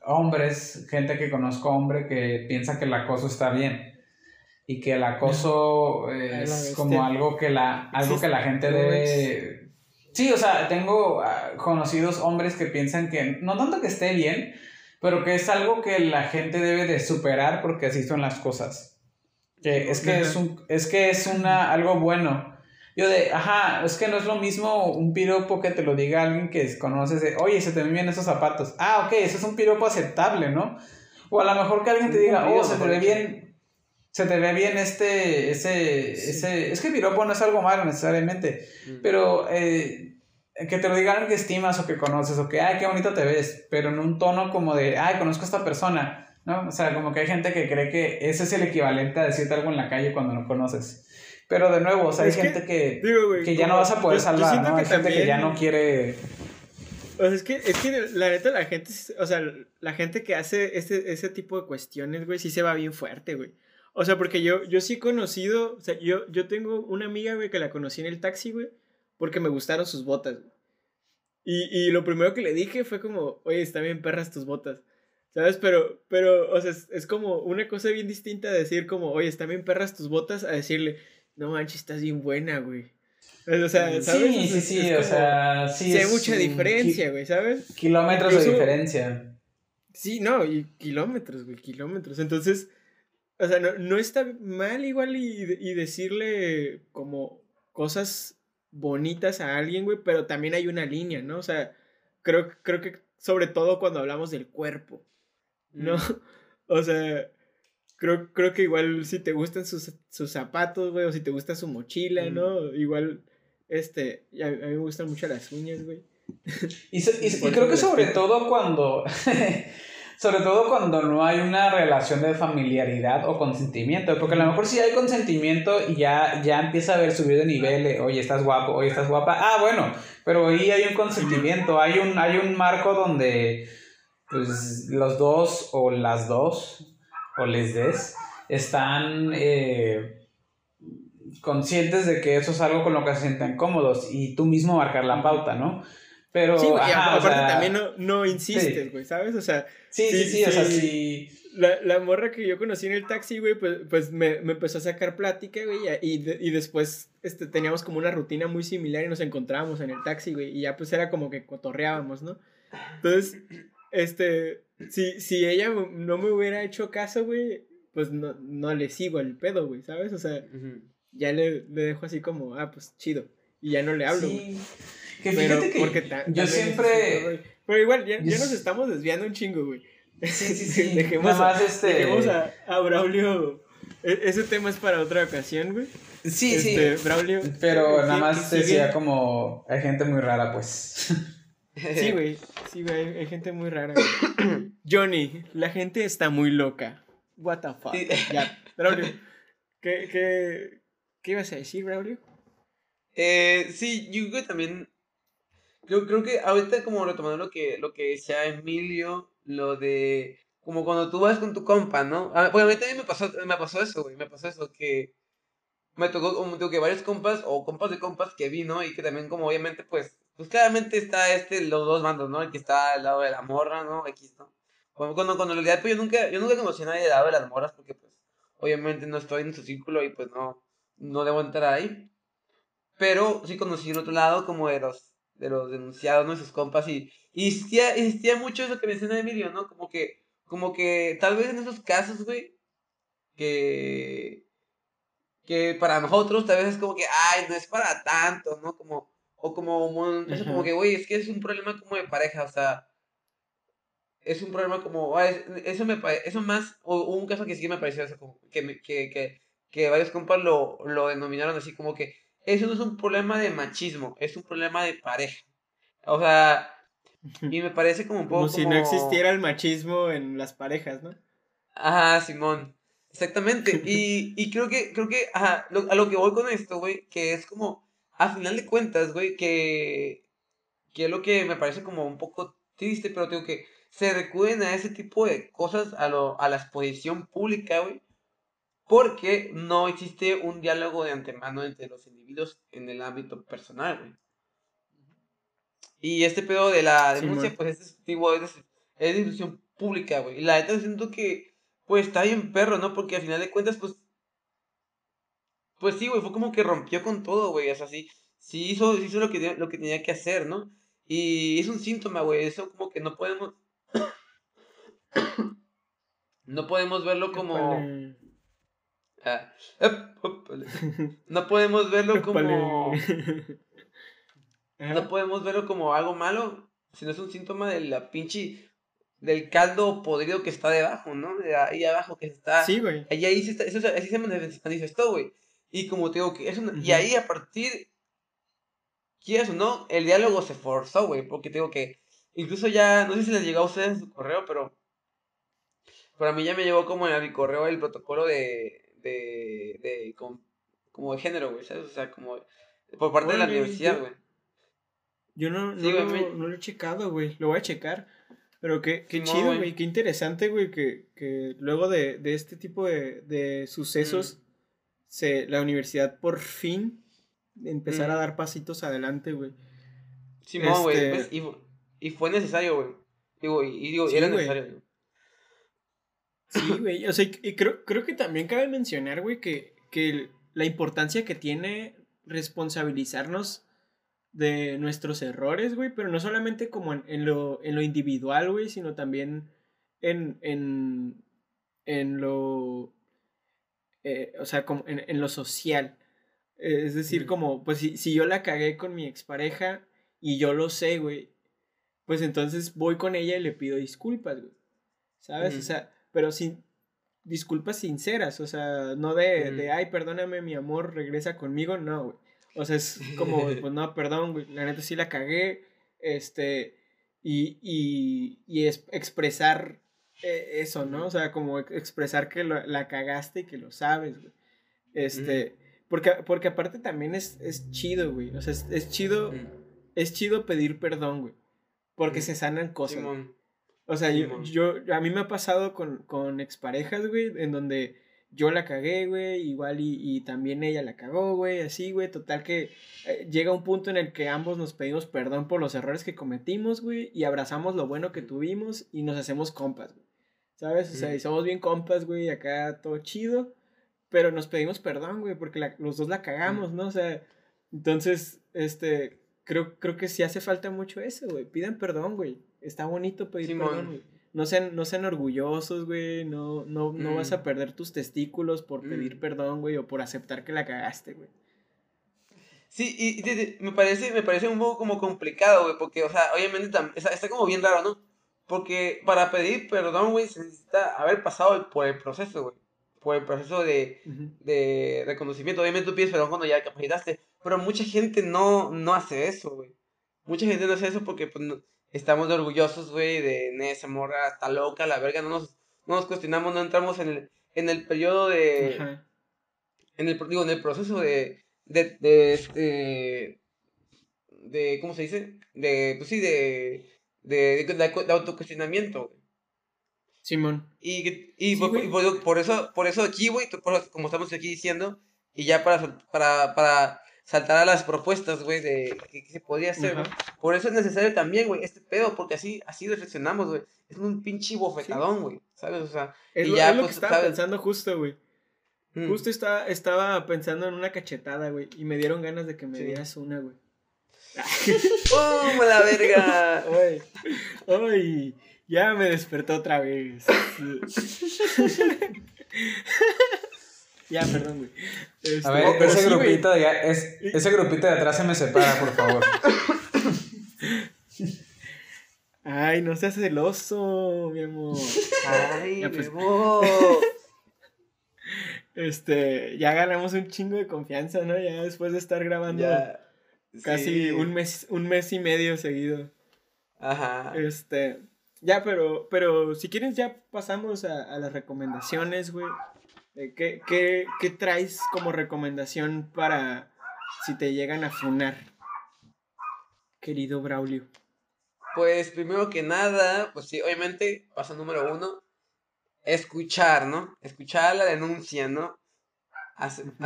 hombres, gente que conozco hombre que piensa que el acoso está bien y que el acoso es como algo que la, algo que la gente debe... Sí, o sea, tengo ah, conocidos hombres que piensan que, no tanto que esté bien, pero que es algo que la gente debe de superar porque así son las cosas. Que es que es, un, es que es una, algo bueno. Yo de, ajá, es que no es lo mismo un piropo que te lo diga alguien que conoces de, oye, se te ven bien esos zapatos. Ah, ok, eso es un piropo aceptable, ¿no? O a lo mejor que alguien te diga, oh, se te ve bien, se te ve bien este, ese, ese, es que piropo no es algo malo necesariamente, pero eh, que te lo digan que estimas o que conoces o que, ay, qué bonito te ves, pero en un tono como de, ay, conozco a esta persona. ¿no? O sea, como que hay gente que cree que ese es el equivalente a decirte algo en la calle cuando no conoces. Pero de nuevo, o sea, hay gente que, que ya no vas a poder salvar, ¿no? Hay gente que ya no quiere... O sea, es que, es que la neta la gente, o sea, la gente que hace este, ese tipo de cuestiones, güey, sí se va bien fuerte, güey. O sea, porque yo, yo sí he conocido, o sea, yo, yo tengo una amiga, güey, que la conocí en el taxi, güey, porque me gustaron sus botas, Y, y lo primero que le dije fue como, oye, está bien perras tus botas. ¿Sabes? Pero, pero, o sea, es, es, como una cosa bien distinta de decir como, oye, están bien perras tus botas, a decirle, no manches, estás bien buena, güey. O sea, ¿sabes? Sí, sí, sí, o sea, sí. Sí, hay mucha diferencia, güey, ¿sabes? Kilómetros de diferencia. Sí, no, y kilómetros, güey, kilómetros. Entonces, o sea, no, no está mal igual y, y decirle como cosas bonitas a alguien, güey, pero también hay una línea, ¿no? O sea, creo, creo que sobre todo cuando hablamos del cuerpo, ¿no? Mm. O sea, creo, creo que igual si te gustan sus, sus zapatos, güey, o si te gusta su mochila, ¿no? Igual, este, a, mí me gustan mucho las uñas, güey. Y, creo que sobre todo cuando, sobre todo cuando no hay una relación de familiaridad o consentimiento, porque a lo mejor si hay consentimiento y ya, ya empieza a haber subir de nivel, oye, estás guapo, oye, estás guapa, ah, bueno, pero ahí hay un consentimiento, hay un, hay un marco donde pues los dos o las dos o les des están eh, conscientes de que eso es algo con lo que se sienten cómodos y tú mismo marcar la pauta, ¿no? Pero, sí, aparte también no, no insistes, güey, ¿sabes? O sea, sí, sí, sí, o sea, sí. La, la, morra que yo conocí en el taxi, güey, pues, pues me, me, empezó a sacar plática, güey, y, y después este, teníamos como una rutina muy similar y nos encontrábamos en el taxi, güey, y ya pues era como que cotorreábamos, ¿no? Entonces, este, si, si ella no me hubiera hecho caso, güey, pues no, no le sigo el pedo, güey, ¿sabes? O sea, ya le, le, dejo así como, ah, pues chido. Y ya no le hablo, sí. Que fíjate que porque yo siempre... Pero igual, ya, ya, nos estamos desviando un chingo, güey. Sí, sí, sí. dejemos, Nada más este... dejemos a, a, Braulio... E, ese tema es para otra ocasión, güey. Sí, este, sí. Braulio. Pero nada más decía como... Hay gente muy rara, pues. Sí, güey. Sí, güey. Hay, gente muy rara. Johnny, la gente está muy loca. What the fuck. Ya, Braulio. ¿Qué, qué, ¿Qué ibas a decir, Braulio? Eh, sí, yo creo que también. Creo, creo que ahorita, como retomando lo que, lo que decía Emilio, lo de. Como cuando tú vas con tu compa, ¿no? Ah, bueno, a mí también me pasó, me pasó eso, güey. Me pasó eso, que. Me tocó, como digo, que varios compas, o compas de compas que vi, ¿no? Y que también, como obviamente, pues pues claramente está este, los dos bandos, ¿no? El que está al lado de la morra, ¿no? Aquí está. Cuando, cuando, cuando en realidad, pues yo nunca, yo nunca conocí a nadie del lado de las morras porque, pues, obviamente no estoy en su círculo y, pues, no, no debo entrar ahí. Pero sí conocí en otro lado como de los, de los denunciados, ¿no? sus compas y, y existía, existía mucho eso que menciona Emilio, ¿no? Como que, como que tal vez en esos casos, güey, que, que para nosotros tal vez es como que, ay, no es para tanto, ¿no? Como, o como, eso como que, güey, es que es un problema como de pareja, o sea, es un problema como, eso me eso más, o, un caso que sí me pareció, como, que, que, que, que varios compas lo, lo denominaron así como que, eso no es un problema de machismo, es un problema de pareja. O sea, y me parece como un poco como... si no existiera el machismo en las parejas, ¿no? Ajá, Simón. Exactamente. Y, y creo que, creo que, ajá, a lo que voy con esto, güey, que es como, a final de cuentas, güey, que, que es lo que me parece como un poco triste, pero tengo que se recuden a ese tipo de cosas, a, lo, a la exposición pública, güey, porque no existe un diálogo de antemano entre los individuos en el ámbito personal, güey. Y este pedo de la denuncia, pues es, tipo, es, es discusión pública, güey. Y la neta siento que, pues está bien perro, ¿no? Porque al final de cuentas, pues pues sí, güey, fue como que rompió con todo, güey. O sea, sí, sí hizo, hizo lo, que, lo que tenía que hacer, ¿no? Y es un síntoma, güey. Eso como que no podemos. no podemos verlo como. Ah, no podemos verlo como. no podemos verlo como algo malo, sino es un síntoma de la pinche. del caldo podrido que está debajo, ¿no? De ahí abajo que está. Sí, güey. Ahí, ahí se está, eso, así se manifestó, güey. Y como te digo, que es Y ahí a partir, quieras o no, el diálogo se forzó, güey, porque te digo que incluso ya, no sé si les llegó a ustedes en su correo, pero Pero a mí ya me llegó como en el correo el protocolo de, de, de, como de género, güey, ¿sabes? O sea, como por parte de la universidad, güey. Yo no, no, lo, he checado, güey. Lo voy a checar. Pero qué, qué chido, güey. Qué interesante, güey, que, que luego de, de, este tipo de, de sucesos, mm. se, la universidad por fin empezar a mm. dar pasitos adelante, güey. Sí, güey. Este y, y, fue necesario, güey. Digo, y, digo, era necesario. Sí, güey. O sea, y creo, creo que también cabe mencionar, güey, que, que la importancia que tiene responsabilizarnos de nuestros errores, güey, pero no solamente como en, lo, en lo individual, güey, sino también en, en, en lo, eh, o sea, como en, en lo social. es decir, como, pues si, si yo la cagué con mi expareja y yo lo sé, güey, pues entonces voy con ella y le pido disculpas, güey. ¿Sabes? O sea, pero sin disculpas sinceras, o sea, no de, de, ay, perdóname, mi amor, regresa conmigo, no, güey. O sea, es como, pues no, perdón, güey, la neta sí la cagué, este, y, y, y es expresar eh, eso, ¿no? O sea, como expresar que la cagaste y que lo sabes, güey. Este, porque, porque aparte también es, es chido, güey, o sea, es, chido, es chido pedir perdón, güey, porque se sanan cosas. O sea, yo, yo, a mí me ha pasado con, con exparejas, güey, en donde yo la cagué, güey, igual y, y, también ella la cagó, güey, así, güey, total que eh, llega un punto en el que ambos nos pedimos perdón por los errores que cometimos, güey, y abrazamos lo bueno que tuvimos y nos hacemos compas, güey, ¿sabes? O sea, y somos bien compas, güey, acá todo chido, pero nos pedimos perdón, güey, porque los dos la cagamos, ¿no? O sea, entonces, este, creo, creo que sí hace falta mucho eso, güey, pidan perdón, güey, está bonito pedir perdón, güey no sean, no sean orgullosos, güey. No, no, no vas a mm. perder tus testículos por pedir mm. perdón, güey, o por aceptar que la cagaste, güey. Sí, y, me, parece, me parece un poco como complicado, güey, porque, o sea, obviamente está, como bien raro, ¿no? Porque para pedir perdón, güey, se necesita haber pasado por el proceso, güey. Por el proceso de, de reconocimiento. Obviamente tú pides perdón cuando ya capacitaste, pero mucha gente no, no hace eso, güey. Mucha gente no hace eso porque, pues, no, estamos orgullosos, güey, de esa morra está loca, la verga, no nos, no nos cuestionamos, no entramos en el, en el periodo de, en el, digo, en el proceso de, de, de, este, de, ¿cómo se dice? De, pues sí, de, de, de, de autocuestionamiento, güey. Simón. Y, y, por, eso, por eso aquí, güey, como estamos aquí diciendo, y ya para, para, para saltar a las propuestas, güey, de qué se podría hacer, güey. Por eso es necesario también, güey, este pedo, porque así, así reflexionamos, güey. Es un pinche bofetadón, güey, ¿sabes? O sea, es y lo, ya, es lo pues, que estaba pensando justo, güey. Mm. Justo estaba, estaba pensando en una cachetada, güey, y me dieron ganas de que me dieras una, güey. ¡Pum! la verga! Ay, ay, ya me despertó otra vez. Ya, perdón, güey. a ver, este, ese, grupito de, ese grupito de atrás se me separa, por favor. Ay, no seas celoso, mi amor. Ay, ya, pues, mi amor. Este, ya ganamos un chingo de confianza, ¿no? Ya después de estar grabando casi un mes, un mes y medio seguido. Ajá. Este, ya, pero, pero si quieres ya pasamos a, a las recomendaciones, güey. Eh, ¿Qué, qué, qué traes como recomendación para si te llegan a funar, querido Braulio? Pues primero que nada, pues sí, obviamente, paso número uno, escuchar, ¿no? Escuchar la denuncia, ¿no?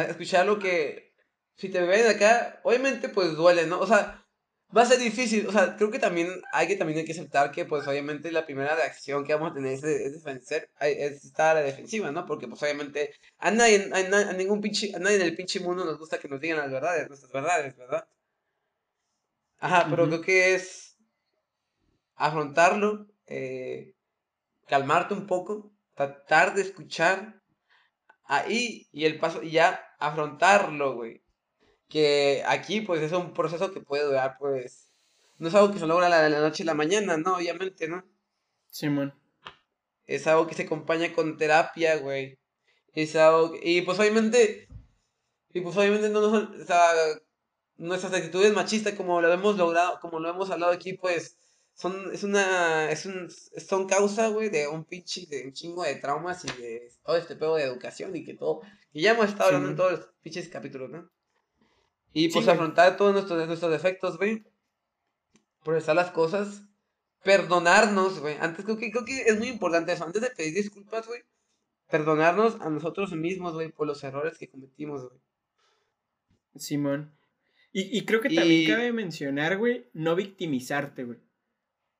escuchar lo que, si te ven acá, obviamente pues duele, ¿no? O sea, va a ser difícil, o sea, creo que también hay que también hay que aceptar que pues obviamente la primera reacción que vamos a tener es, es defender, es estar a la defensiva, ¿no? Porque pues obviamente a nadie, a, ningún pinche, a nadie en el pinche mundo nos gusta que nos digan las verdades, nuestras verdades, ¿verdad? Ajá, pero creo que es afrontarlo, eh, calmarte un poco, tratar de escuchar ahí y el paso, y ya afrontarlo, güey que aquí pues es un proceso que puede durar pues no es algo que se logra la, la noche y la mañana, ¿no? Obviamente, ¿no? Simón. es algo que se acompaña con terapia, güey. Es algo y pues obviamente y pues obviamente no nos, o sea, nuestras actitudes machistas como lo hemos logrado, como lo hemos hablado aquí, pues son, es una, es un, son causa, güey, de un pinche, de un chingo de traumas y de todo este pedo de educación y que todo, y ya hemos estado hablando en todos los pinches capítulos, ¿no? Y pues afrontar todos nuestros, nuestros defectos, güey, procesar las cosas, perdonarnos, güey, antes creo que, creo que es muy importante eso, antes de pedir disculpas, güey, perdonarnos a nosotros mismos, güey, por los errores que cometimos, güey. Simón. Y, y creo que también cabe mencionar, güey, no victimizarte, güey.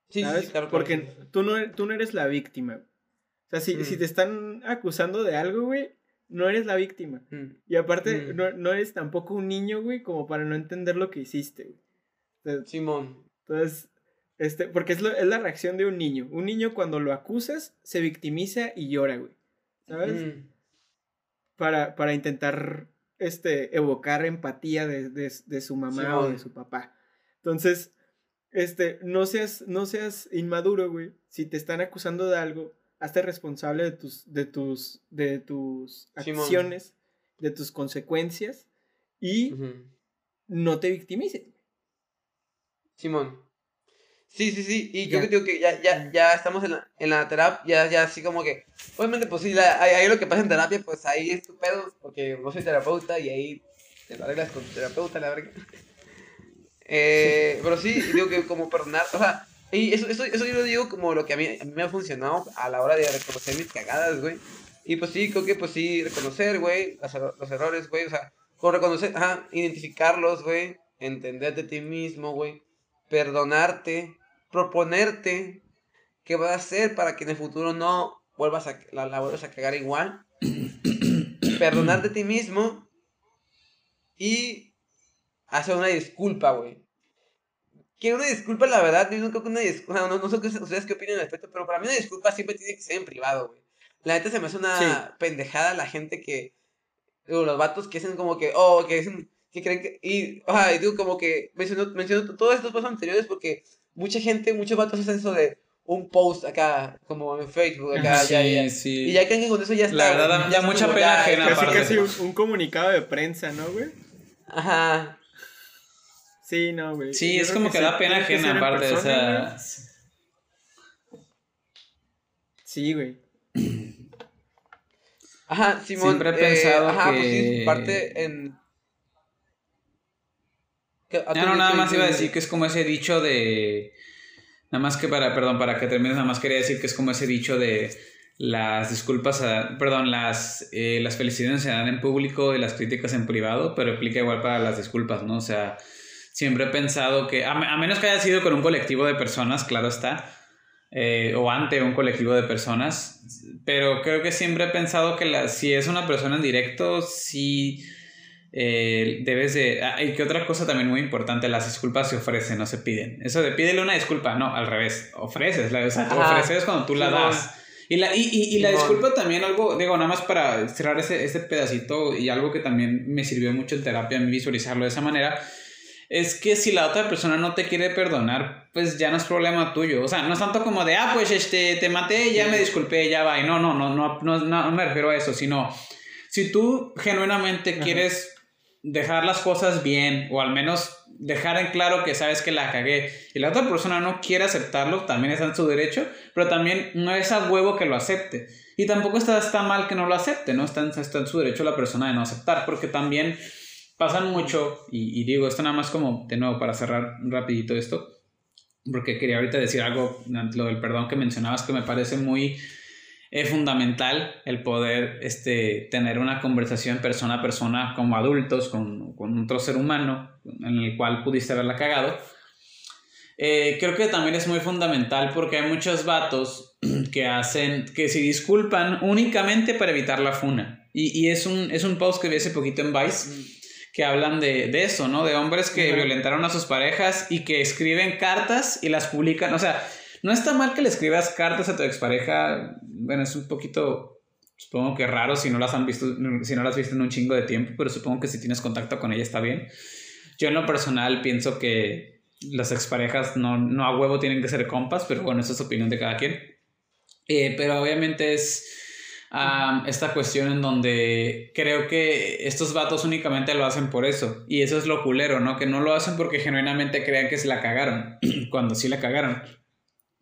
Sí, Sí, claro, Porque tú, no, tú no eres la víctima. O sea, si, si mm. te están acusando de algo, güey, no eres la víctima. Mm. Y aparte, mm. no, no, eres tampoco un niño, güey, como para no entender lo que hiciste, güey. Simón. Entonces, este, porque es, es la reacción de un niño. Un niño cuando lo acusas, se victimiza y llora, güey. ¿Sabes? Para, para intentar este, evocar empatía de, de, su mamá o de su papá. Entonces, este, no seas, no seas inmaduro, güey. Si te están acusando de algo, hazte responsable de tus, de tus, de tus acciones, de tus consecuencias y no te victimices. Simón. Sí, sí, sí. Y yo creo que ya, ya, ya estamos en la, en la terapia, ya, ya así como que, obviamente, pues sí, ahí, lo que pasa en terapia, pues ahí es tu pedo, porque no soy terapeuta y ahí te lo arreglas con tu terapeuta, la verdad. Eh, pero sí, digo que como perdonar, o sea, y eso, eso, eso yo lo digo como lo que a mí, a mí me ha funcionado a la hora de reconocer mis cagadas, güey. Y pues sí, creo que pues sí, reconocer, güey, los, errores, güey, o sea, con reconocer, ajá, identificarlos, güey, entender de ti mismo, güey, perdonarte, proponerte qué vas a hacer para que en el futuro no vuelvas a, la, la vuelvas a cagar igual, perdonar de ti mismo y hacer una disculpa, güey. Que una disculpa, la verdad, yo no creo que una disculpa, no, no sé ustedes qué opinan al respecto, pero para mí una disculpa siempre tiene que ser en privado, güey. La neta se me hace una pendejada la gente que, digo, los vatos que hacen como que, oh, que dicen, que creen que, y, y digo como que, menciono, menciono todos estos pasos anteriores porque mucha gente, muchos vatos hacen eso de un post acá, como en Facebook, acá, ya, ya. Sí. Y ya que con eso ya está. La verdad, ya, mucha pena ajena. Casi, casi un, un, comunicado de prensa, ¿no, güey? Ajá. Sí, no, güey. Sí, es como que, da pena ajena aparte, o sea... Sí, güey. Ajá, Simón. Siempre he pensado eh, ajá, pues sí, parte en... No, no, nada más iba a decir que es como ese dicho de... Nada más que para, perdón, para que termines, nada más quería decir que es como ese dicho de las disculpas, perdón, las, eh, las felicidades se dan en público y las críticas en privado, pero aplica igual para las disculpas, ¿no? O sea, siempre he pensado que, a, menos que haya sido con un colectivo de personas, claro está, eh, o ante un colectivo de personas, pero creo que siempre he pensado que la, si es una persona en directo, sí eh, debes de... Ah, y que otra cosa también muy importante, las disculpas se ofrecen, no se piden. Eso de pídele una disculpa, no, al revés, ofreces, la, o sea, ofreces cuando tú la das. Y la, y, y, la disculpa también algo, digo, nada más para cerrar ese, ese pedacito y algo que también me sirvió mucho en terapia a mí visualizarlo de esa manera, es que si la otra persona no te quiere perdonar, pues ya no es problema tuyo. O sea, no es tanto como de, ah, pues este, te maté, ya me disculpé, ya va. Y no, no, no, no, no, no me refiero a eso, sino si tú genuinamente quieres dejar las cosas bien o al menos dejar en claro que sabes que la cagué y la otra persona no quiere aceptarlo, también está en su derecho, pero también no es a huevo que lo acepte. Y tampoco está, está mal que no lo acepte, ¿no? Está en, está en su derecho la persona de no aceptar, porque también pasan mucho, y, digo esto nada más como de nuevo para cerrar rapidito esto, porque quería ahorita decir algo, lo del perdón que mencionabas, que me parece muy eh, fundamental el poder este, tener una conversación persona a persona como adultos con, con otro ser humano en el cual pudiste haberla cagado. Eh, creo que también es muy fundamental porque hay muchos vatos que hacen, que se disculpan únicamente para evitar la funa. Y, y es, un, es un post que vi hace poquito en Vice que hablan de, de eso, ¿no? De hombres que violentaron a sus parejas y que escriben cartas y las publican. O sea, no está mal que le escribas cartas a tu expareja. Bueno, es un poquito, supongo que raro si no las han visto, si no las viste en un chingo de tiempo, pero supongo que si tienes contacto con ella está bien. Yo en lo personal pienso que las exparejas no, no a huevo tienen que ser compas, pero bueno, esa es opinión de cada quien. Eh, pero obviamente es esta cuestión en donde creo que estos vatos únicamente lo hacen por eso. Y eso es lo culero, ¿no? Que no lo hacen porque genuinamente crean que se la cagaron, cuando sí la cagaron.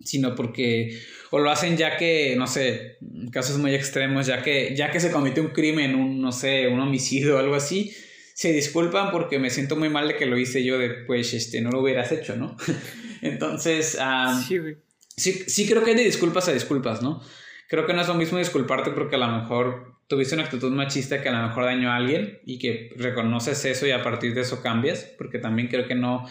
sino porque o lo hacen ya que, no sé, casos muy extremos, ya que, ya que se cometió un crimen, un, no sé, un homicidio o algo así, se disculpan porque me siento muy mal de que lo hice yo de, pues, este, no lo hubieras hecho, ¿no? Entonces, sí, sí, sí creo que hay de disculpas a disculpas, ¿no? Creo que no es lo mismo disculparte porque a lo mejor tuviste una actitud machista que a lo mejor dañó a alguien y que reconoces eso y a partir de eso cambias, porque también creo que no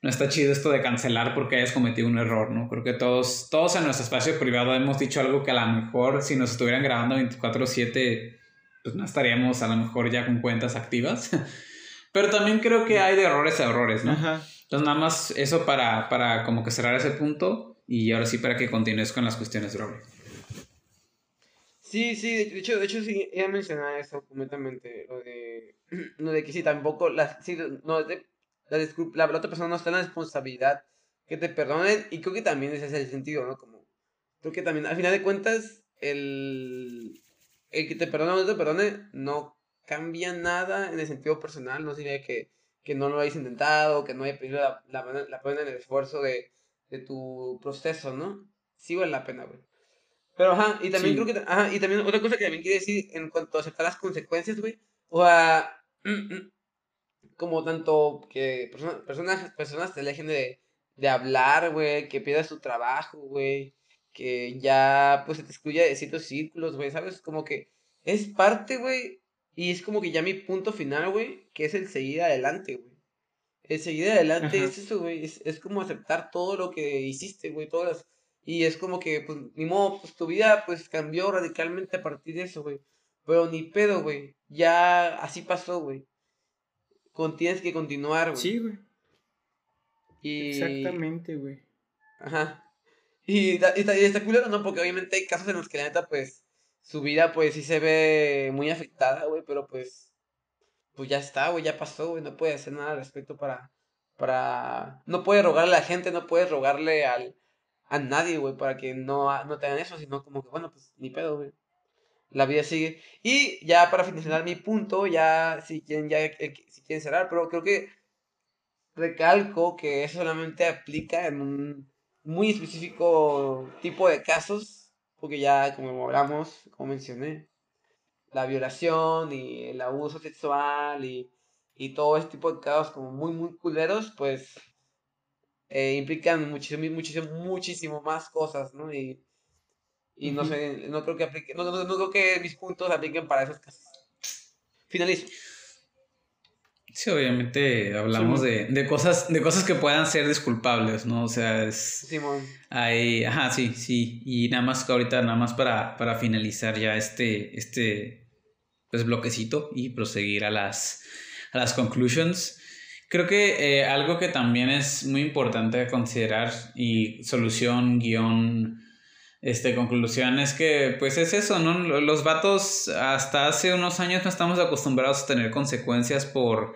no está chido esto de cancelar porque hayas cometido un error, ¿no? Creo que todos, todos en nuestro espacio privado hemos dicho algo que a lo mejor si nos estuvieran grabando 24/7, pues no estaríamos a lo mejor ya con cuentas activas. Pero también creo que hay de errores a errores, ¿no? Entonces nada más eso para, para como que cerrar ese punto y ahora sí para que continúes con las cuestiones de Robert. Sí, sí, de hecho, de hecho sí, ella mencionaba eso completamente, lo de, lo de que sí, tampoco, las, sí, no, de, la, la, otra persona no está en la responsabilidad que te perdonen y creo que también ese es el sentido, ¿no? Como, creo que también, al final de cuentas, el, el que te perdone o no te perdone no cambia nada en el sentido personal, no significa que, que no lo hayas intentado, que no haya pedido la, la, la pena en el esfuerzo de, de tu proceso, ¿no? Sí vale la pena, güey. Pero, ajá, y también creo que, ajá, y también otra cosa que también quiere decir en cuanto a aceptar las consecuencias, güey, o a, como tanto que personas, personas te dejen de, de hablar, güey, que pierdas tu trabajo, güey, que ya pues se te excluya de ciertos círculos, güey, ¿sabes? Como que es parte, güey, y es como que ya mi punto final, güey, que es el seguir adelante, güey. El seguir adelante es eso, güey, es, es, como aceptar todo lo que hiciste, güey, todas Y es como que, pues, ni modo, pues tu vida, pues, cambió radicalmente a partir de eso, güey. Pero ni pedo, güey. Ya así pasó, güey tienes que continuar, güey. Sí, güey. Exactamente, güey. Ajá. Y, está, y está culero, ¿no? Porque obviamente hay casos en los que la neta, pues, su vida, pues, sí se ve muy afectada, güey, pero pues, pues ya está, güey, ya pasó, güey, no puede hacer nada al respecto para, para, no puede rogarle a la gente, no puede rogarle al, a nadie, güey, para que no, no te hagan eso, sino como que, bueno, pues, ni pedo, güey la vida sigue. Y ya para finalizar mi punto, ya si quieren, ya, eh, si quieren cerrar, pero creo que recalco que eso solamente aplica en un muy específico tipo de casos, porque ya como hablamos, como mencioné, la violación y el abuso sexual y, y todo este tipo de casos como muy, muy culeros, pues eh, implican muchísimo, muchísimo, muchísimo más cosas, ¿no? Y y no sé, no creo que aplique, no, no, no, creo que mis puntos apliquen para esos casos. Finalizo. Sí, obviamente hablamos de, de, cosas, de cosas que puedan ser disculpables, ¿no? O sea, es. Simón. Hay, ajá, sí, sí. Y nada más que ahorita, nada más para, para finalizar ya este, este pues, bloquecito y proseguir a las, a las conclusions. Creo que eh, algo que también es muy importante considerar y solución guion este, conclusión es que, pues es eso, ¿no? Los vatos hasta hace unos años no estamos acostumbrados a tener consecuencias por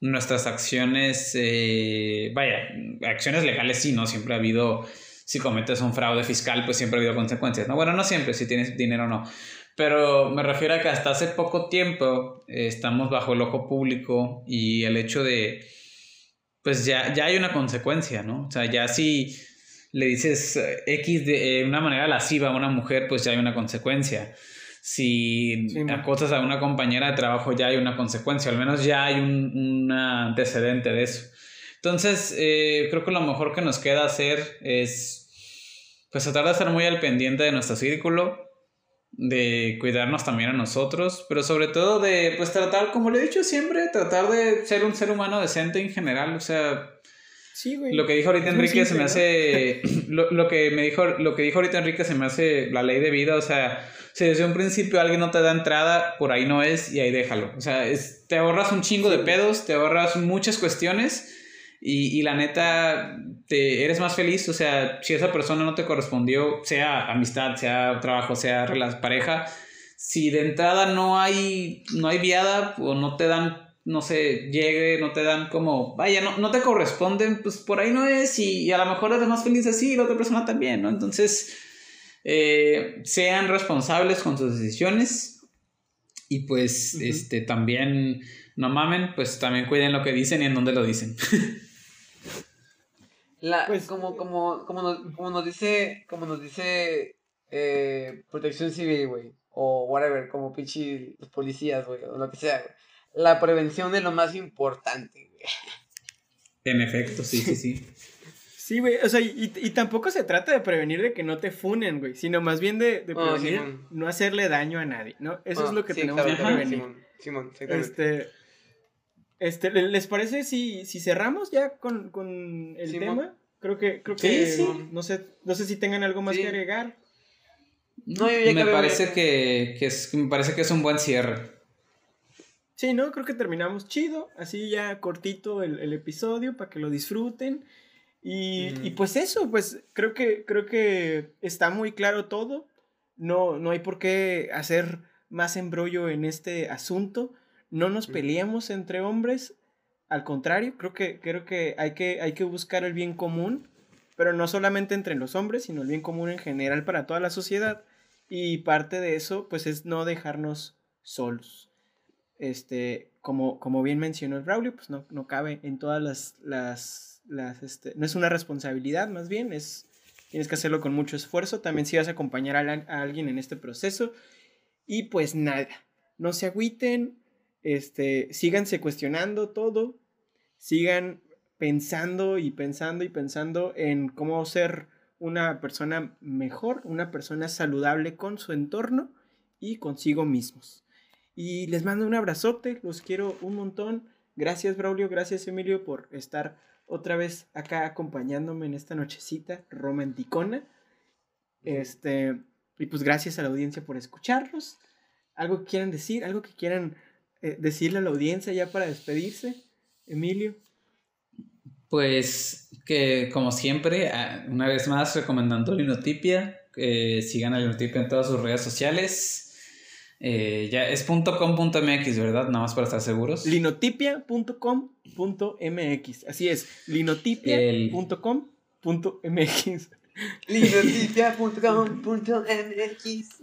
nuestras acciones, eh, vaya, acciones legales sí, ¿no? Siempre ha habido, si cometes un fraude fiscal, pues siempre ha habido consecuencias, ¿no? Bueno, no siempre, si tienes dinero o no. Pero me refiero a que hasta hace poco tiempo eh, estamos bajo el ojo público y el hecho de, pues ya, ya hay una consecuencia, ¿no? O sea, ya sí le dices eh, X de eh, una manera lasciva a una mujer, pues ya hay una consecuencia. Si acosas a una compañera de trabajo, ya hay una consecuencia, al menos ya hay un, antecedente de eso. Entonces, eh, creo que lo mejor que nos queda hacer es pues tratar de estar muy al pendiente de nuestro círculo, de cuidarnos también a nosotros, pero sobre todo de pues tratar, como le he dicho siempre, tratar de ser un ser humano decente en general, o sea, lo que dijo ahorita Enrique se me hace. Lo, que me dijo, lo que dijo ahorita Enrique se me hace la ley de vida. O sea, si desde un principio alguien no te da entrada, por ahí no es y ahí déjalo. O sea, te ahorras un chingo de pedos, te ahorras muchas cuestiones y, y la neta te, eres más feliz. O sea, si esa persona no te correspondió, sea amistad, sea trabajo, sea pareja, si de entrada no hay, no hay viada o no te dan no sé, llegue, no te dan como, vaya, no, no te corresponden, pues por ahí no es y, a lo mejor eres más feliz así y la otra persona también, ¿no? Entonces, eh, sean responsables con sus decisiones y pues, este, también, no mamen, pues también cuiden lo que dicen y en dónde lo dicen. La, pues, como, como, como, nos, como nos dice, como nos dice eh, Protección Civil, güey, o whatever, como pinche los policías, güey, o lo que sea, La prevención es lo más importante, güey. En efecto, sí, sí, sí. Sí, güey, o sea, y, tampoco se trata de prevenir de que no te funen, güey, sino más bien de, ah, prevenir no hacerle daño a nadie, ¿no? Eso es ah, lo que tenemos que prevenir. Simón, este, este, ¿les parece si, si cerramos ya con, con el tema? Creo que, creo que No, sé, no sé si tengan algo más que agregar. No, me parece que, que, es, me parece que es un buen cierre. Sí, ¿no? Creo que terminamos chido, así ya cortito el, el episodio para que lo disfruten. Y, y, pues eso, pues creo que, creo que está muy claro todo. No, no hay por qué hacer más embrollo en este asunto. No nos peleemos entre hombres. Al contrario, creo que, creo que, hay, que hay que buscar el bien común, pero no solamente entre los hombres, sino el bien común en general para toda la sociedad. Y parte de eso, pues, es no dejarnos solos. Este, como, como bien mencionó el Braulio, pues no, no cabe en todas las, las, las este, no es una responsabilidad, más bien, es, tienes que hacerlo con mucho esfuerzo. También si vas a acompañar a, alguien en este proceso. Y pues nada, no se agüiten, este, síganse cuestionando todo, sigan pensando y pensando y pensando en cómo ser una persona mejor, una persona saludable con su entorno y consigo mismos. Y les mando un abrazote, los quiero un montón. Gracias Braulio, gracias Emilio por estar otra vez acá acompañándome en esta nochecita romanticona. Este, y pues gracias a la audiencia por escucharlos. ¿Algo que quieran decir? ¿Algo que quieran eh, decirle a la audiencia ya para despedirse? Emilio. Pues que como siempre, ah, una vez más recomendando Linotipia, que sigan a Linotipia en todas sus redes sociales. Eh, ya es .com.mx, ¿verdad? Nada más para estar seguros. Linotipia.com.mx. Así es, linotipia.com.mx. Linotipia.com.mx.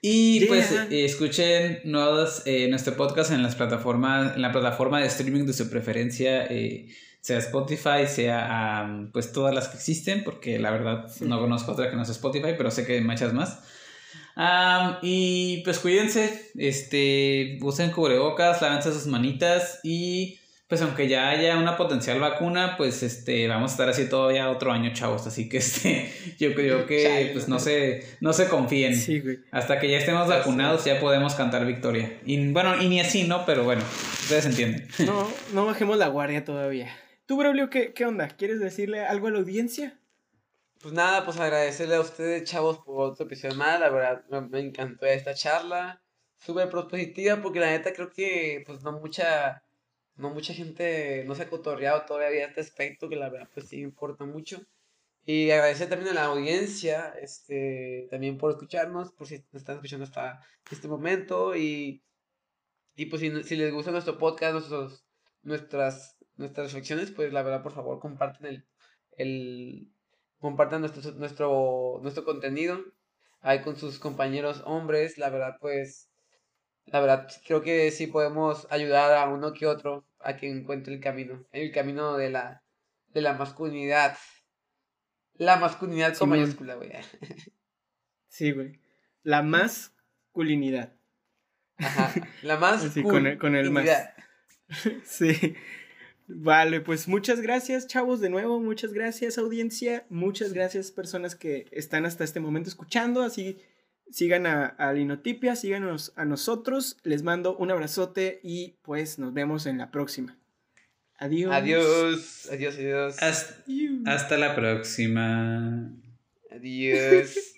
Y pues eh, escuchen nuevos, eh, nuestro podcast en las plataformas, en la plataforma de streaming de su preferencia. Eh, sea Spotify, sea pues todas las que existen, porque la verdad no conozco otra que no sea Spotify, pero sé que hay muchas más. y pues cuídense, este, usen cubrebocas, lávense sus manitas y pues aunque ya haya una potencial vacuna, pues este, vamos a estar así todavía otro año, chavos. Así que este, yo creo que pues no se, no se confíen. Hasta que ya estemos vacunados ya podemos cantar victoria. Y bueno, y ni así, ¿no? Pero bueno, ustedes entienden. No, no bajemos la guardia todavía. Tú, Braulio, ¿qué, ¿qué onda? ¿Quieres decirle algo a la audiencia? Pues nada, pues agradecerle a ustedes, chavos, por otro episodio más. La verdad, me, encantó esta charla. Súper propositiva, porque la neta creo que, pues, no mucha, no mucha gente no se ha cotorreado todavía este aspecto, que la verdad, pues, sí importa mucho. Y agradecer también a la audiencia, este, también por escucharnos, por si nos están escuchando hasta este momento. Y, y pues, si, si les gusta nuestro podcast, nuestros, nuestras nuestras reflexiones, pues la verdad, por favor, compartan el, el compartan nuestro, nuestro, nuestro contenido ahí con sus compañeros hombres, la verdad, pues, la verdad, creo que sí podemos ayudar a uno que otro a que encuentre el camino, el camino de la, de la masculinidad. La masculinidad con mayúscula, güey. Sí, güey. La masculinidad. Ajá. La más. Sí, con el, con el más. Sí. Vale, pues muchas gracias, chavos, de nuevo, muchas gracias, audiencia, muchas gracias, personas que están hasta este momento escuchando, así sigan a, a Linotipia, síganos a nosotros, les mando un abrazote y pues nos vemos en la próxima. Adiós. Adiós, adiós, adiós. hasta la próxima. Adiós.